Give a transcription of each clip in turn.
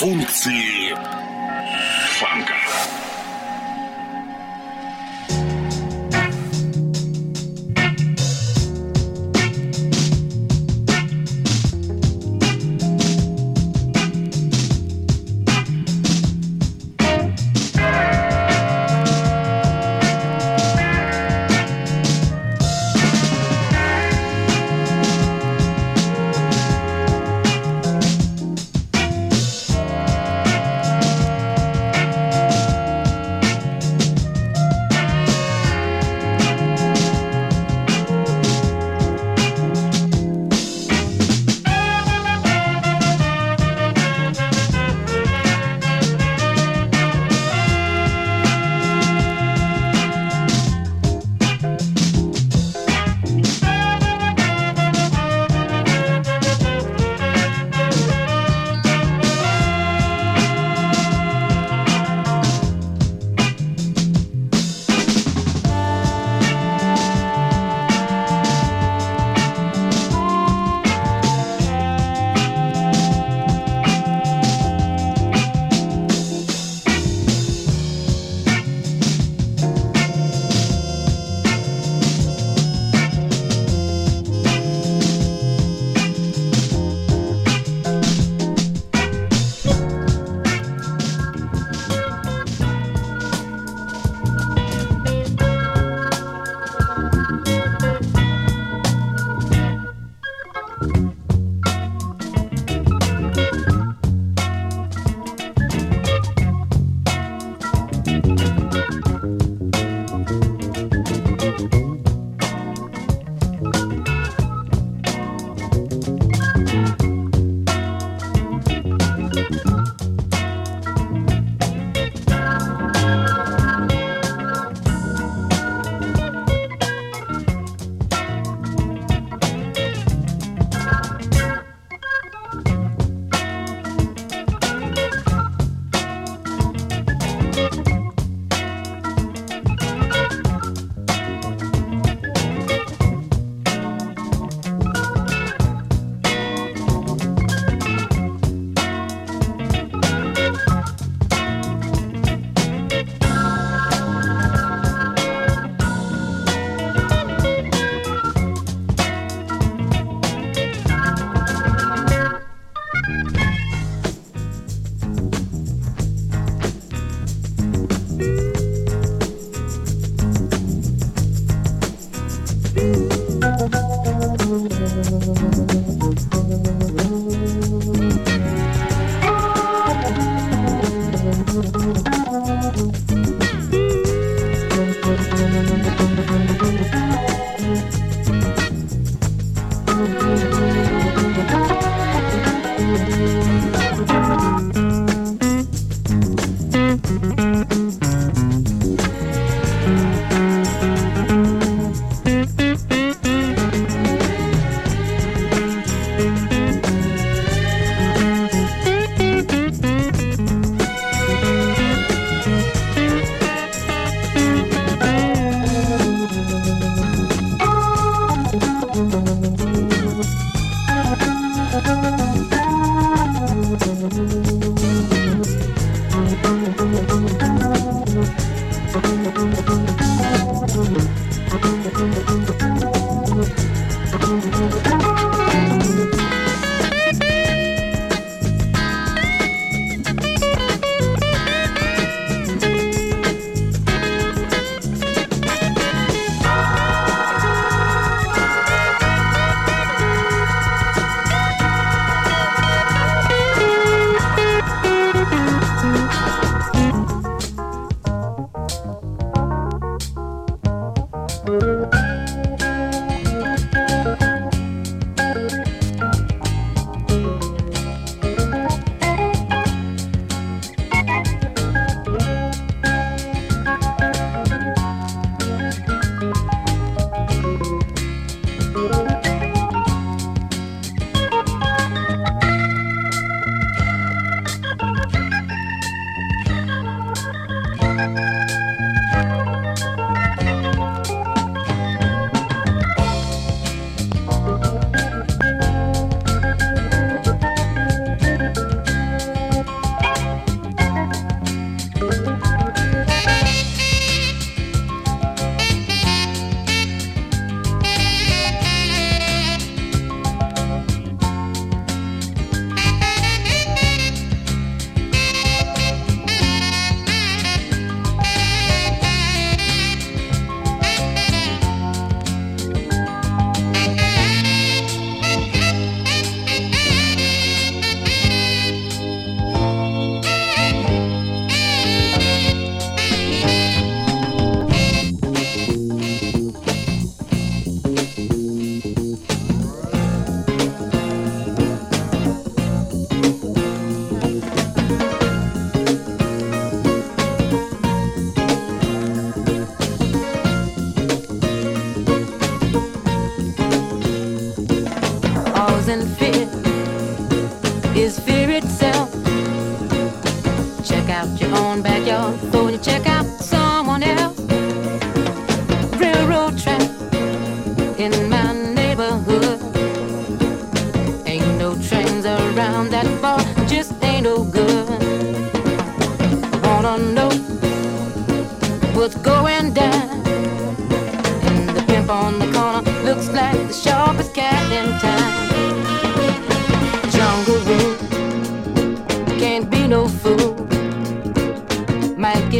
функции фанка.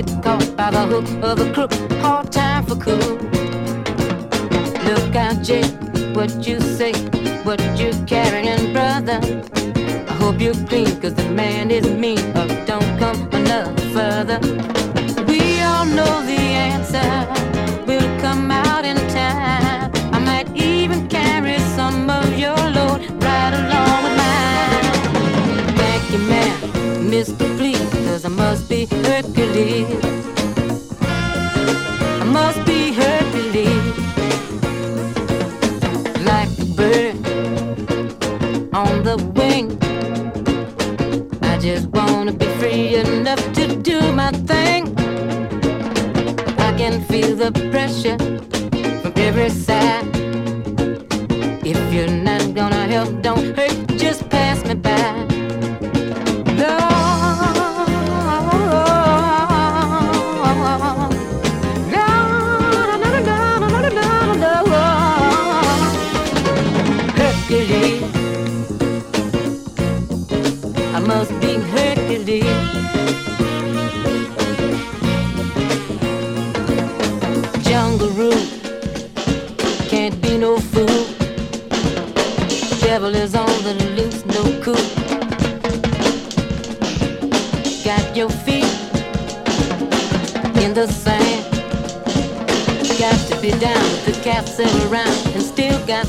Get caught by the hook of a crook. Hard time for cool. Look out, Jake, what you say, what you carrying, brother. I hope you're clean, cause the man is mean. Or don't come another further. We all know the answer will come out in time. I might even carry some of your load right along with mine. Thank you, man, Mr. Please, cause I must be Hercules. I must be Hercules. Like a bird on the wing. I just wanna be free enough to do my thing. I can feel the pressure from every side. If you're not gonna help, don't hurt, just pass me by. The sand. Got to be down with the cats around and still got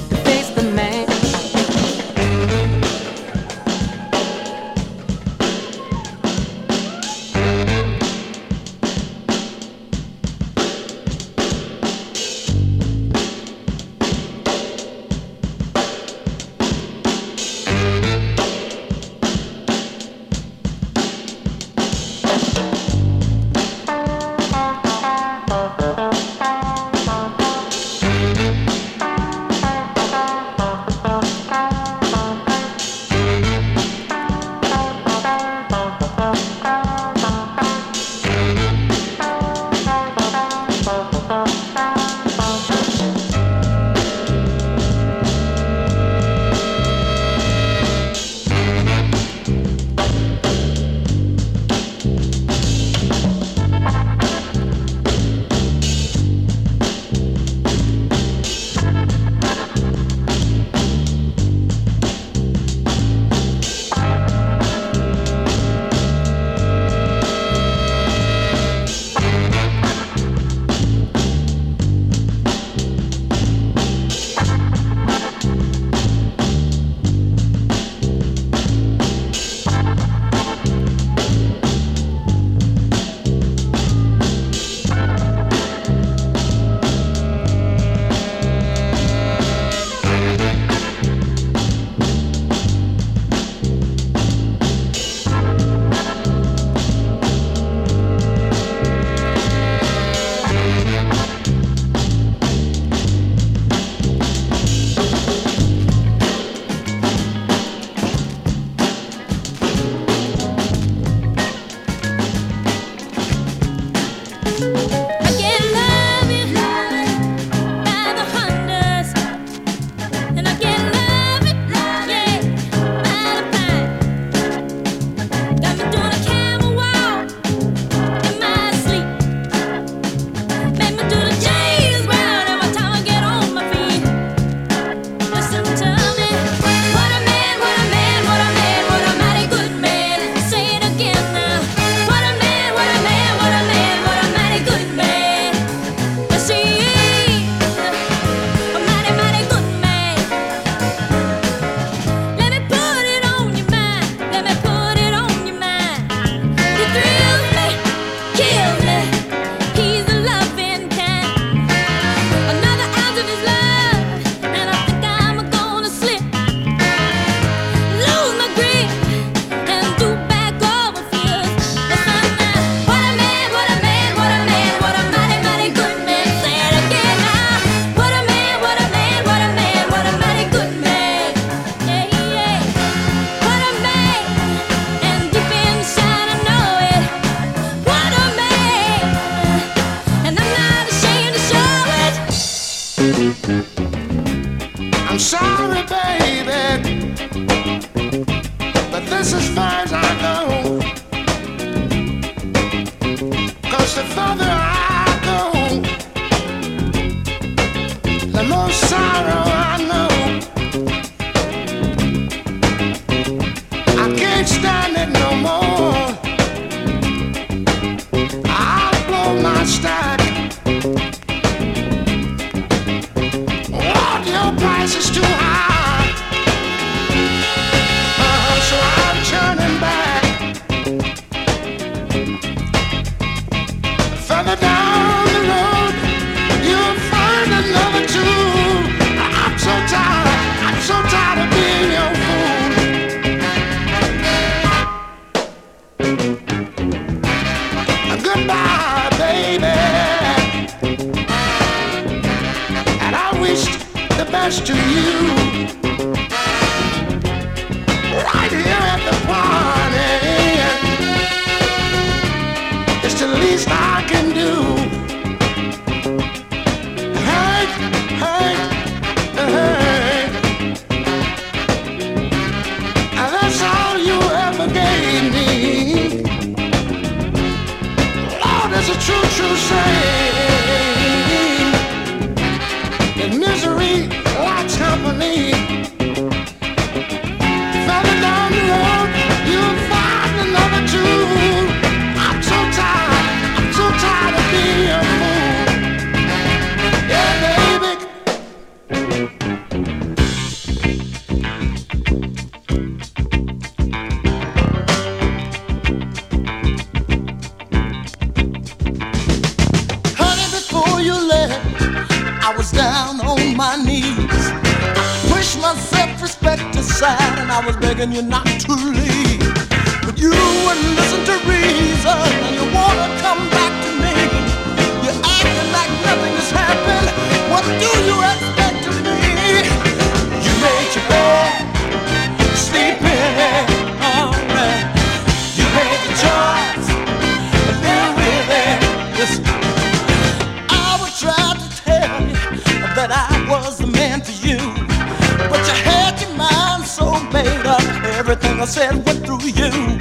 I said went through you.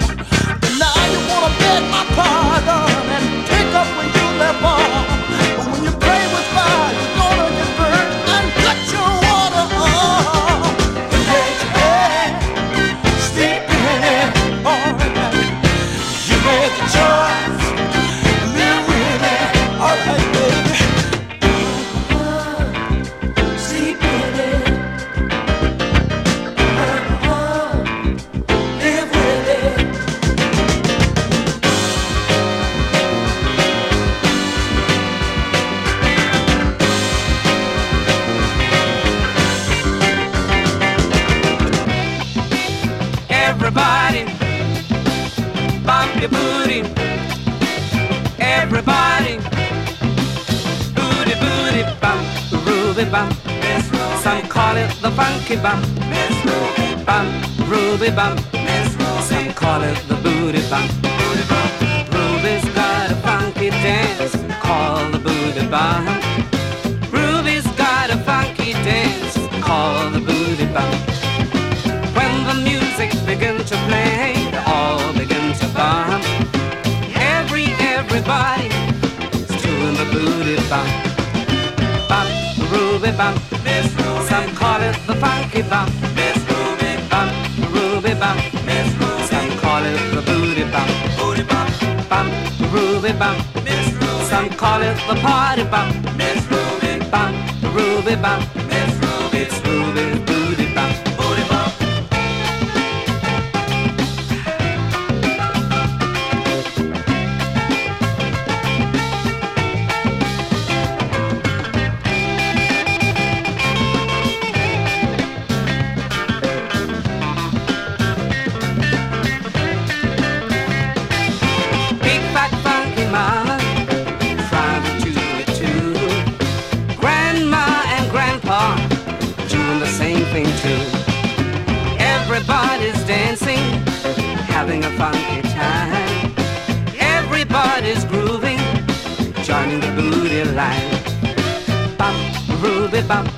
Everybody, bump your booty. Everybody, booty booty bump, ruby bump. Some call it the funky bump. Bump, ruby bump. Some call it the booty bump. Ruby's got a funky dance called the booty bump. to play, they all begin to bump. Every, everybody is doing the booty bump. Bump, ruby bump. Miss Ruby. Some call it the funky bump. Miss Ruby. Bump, ruby bump. Miss Ruby. Some call it the booty bump. Booty bump. Bump, ruby bump. Miss Ruby. Some call it the party bump. Miss Ruby. Bump, ruby bump. Miss Ruby. It's ruby. bump.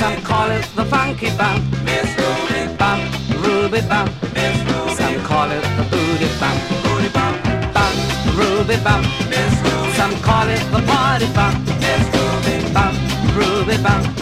Some call it the funky bump. Miss Ruby bump, Ruby bump. Miss Ruby. Some call it the booty bump. Booty bump. Bump, Ruby bump. Miss Ruby. Some call it the party bump. Miss Ruby bump, Ruby bump.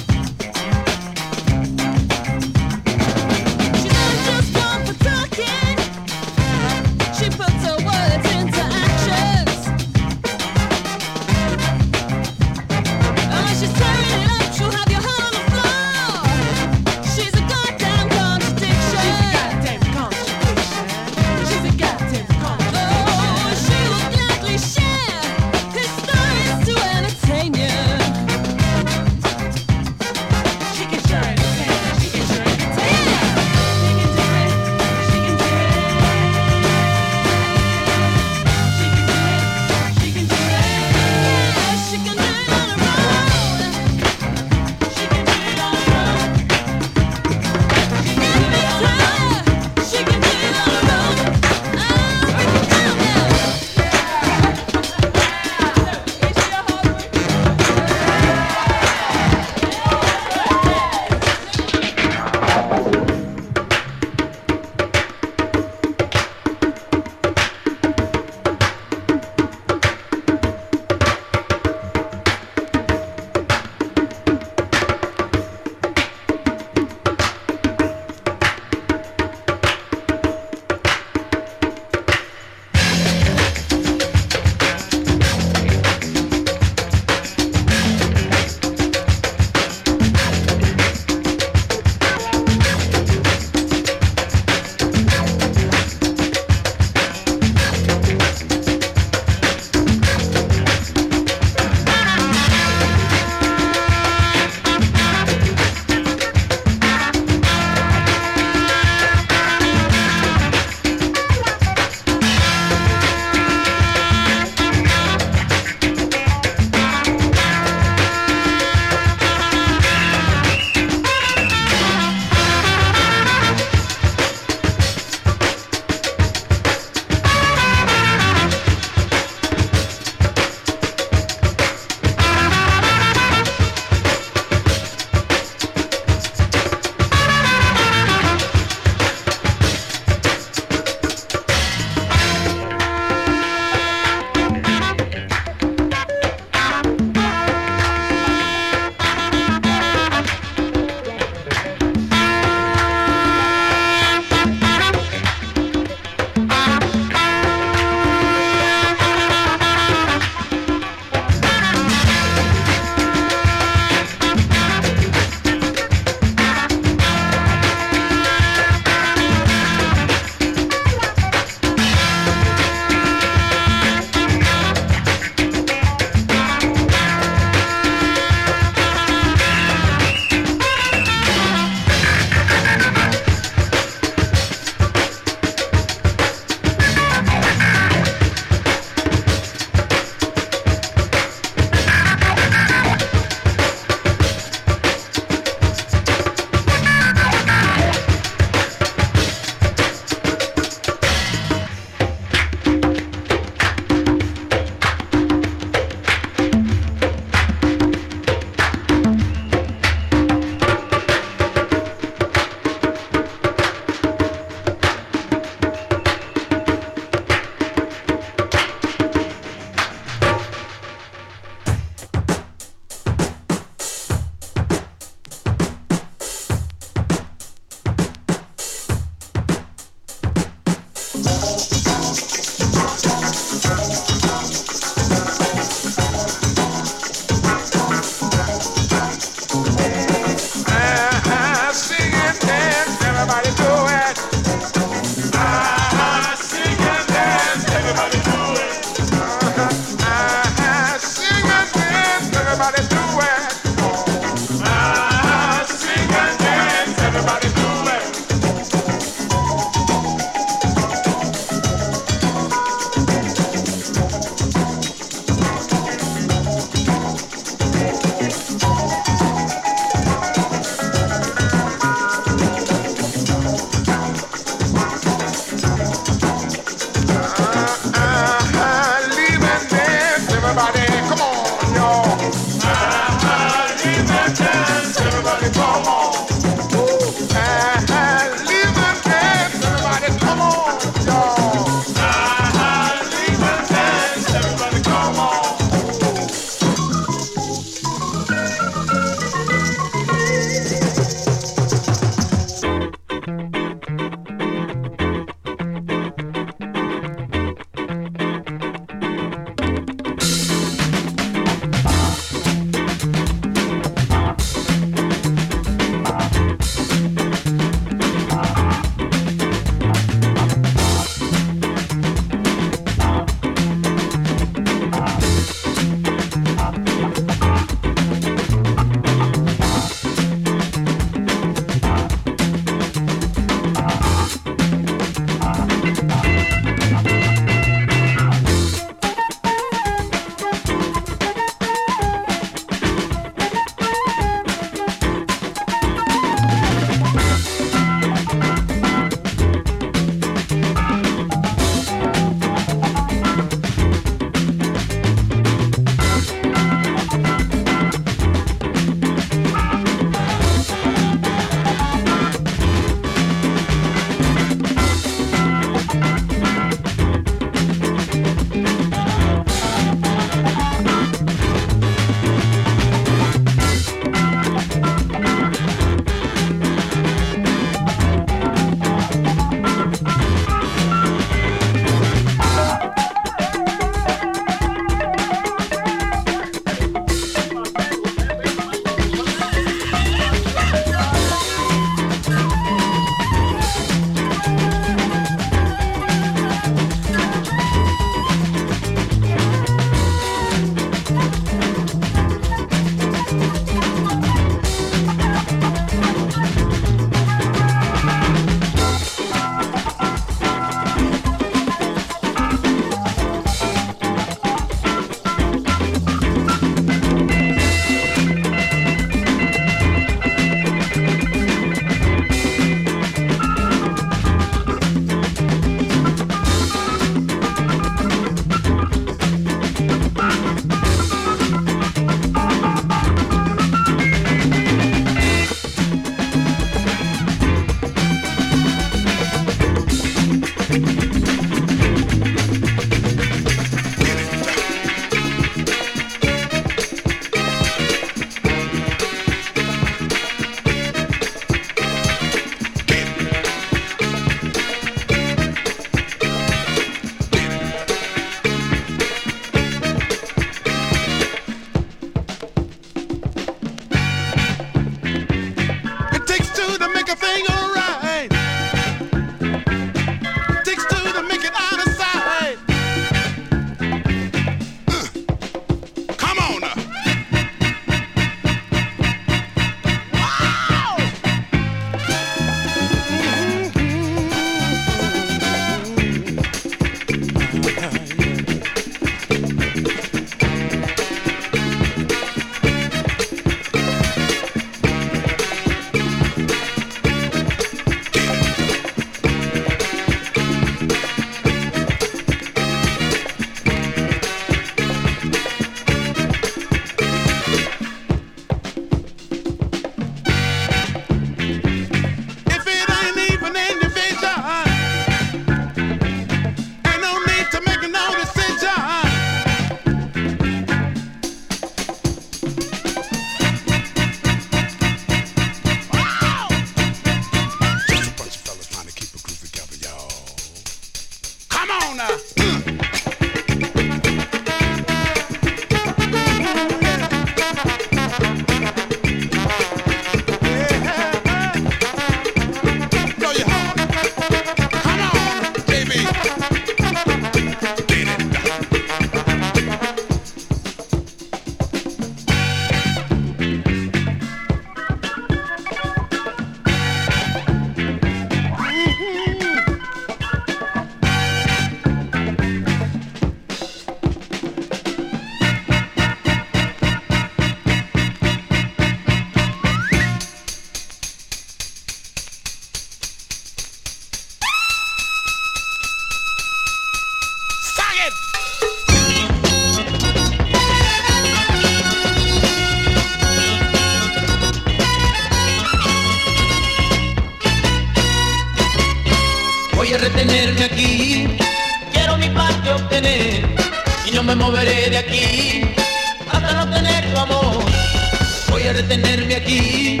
Voy a retenerme aquí.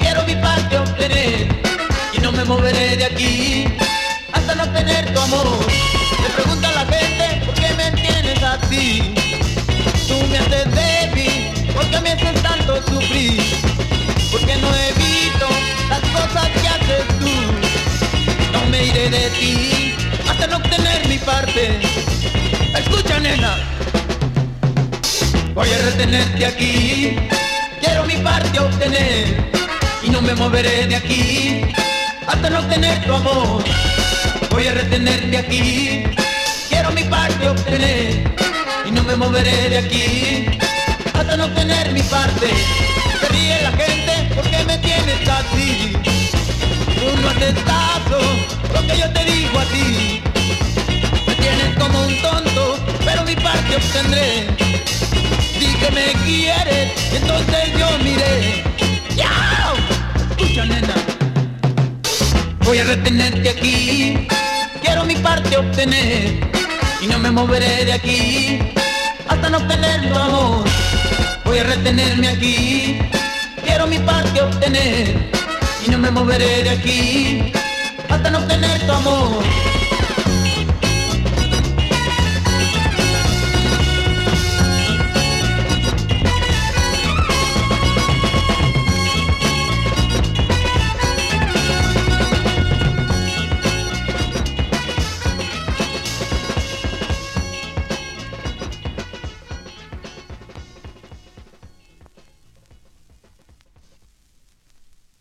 Quiero mi parte obtener y no me moveré de aquí hasta no tener tu amor. Le pregunta la gente por qué me tienes así. Tú me haces débil, porque me haces tanto sufrir. Porque no evito las cosas que haces tú. No me iré de ti hasta no obtener mi parte. Escucha, nena. Voy a retenerte aquí. Quiero mi parte obtener. Y no me moveré de aquí hasta no obtener tu amor. Voy a retenerte aquí. Quiero mi parte obtener. Y no me moveré de aquí hasta no obtener mi parte. Se ríe la gente porque me tienes así. Tú no haces caso lo que yo te digo a ti. Me tienes como un tonto, pero mi parte obtendré. Que me quieres, y entonces yo miré. ¡Yao! Escucha, nena. Voy a retenerte aquí. Quiero mi parte obtener. Y no me moveré de aquí hasta no obtener tu amor. Voy a retenerme aquí. Quiero mi parte obtener. Y no me moveré de aquí hasta no obtener tu amor.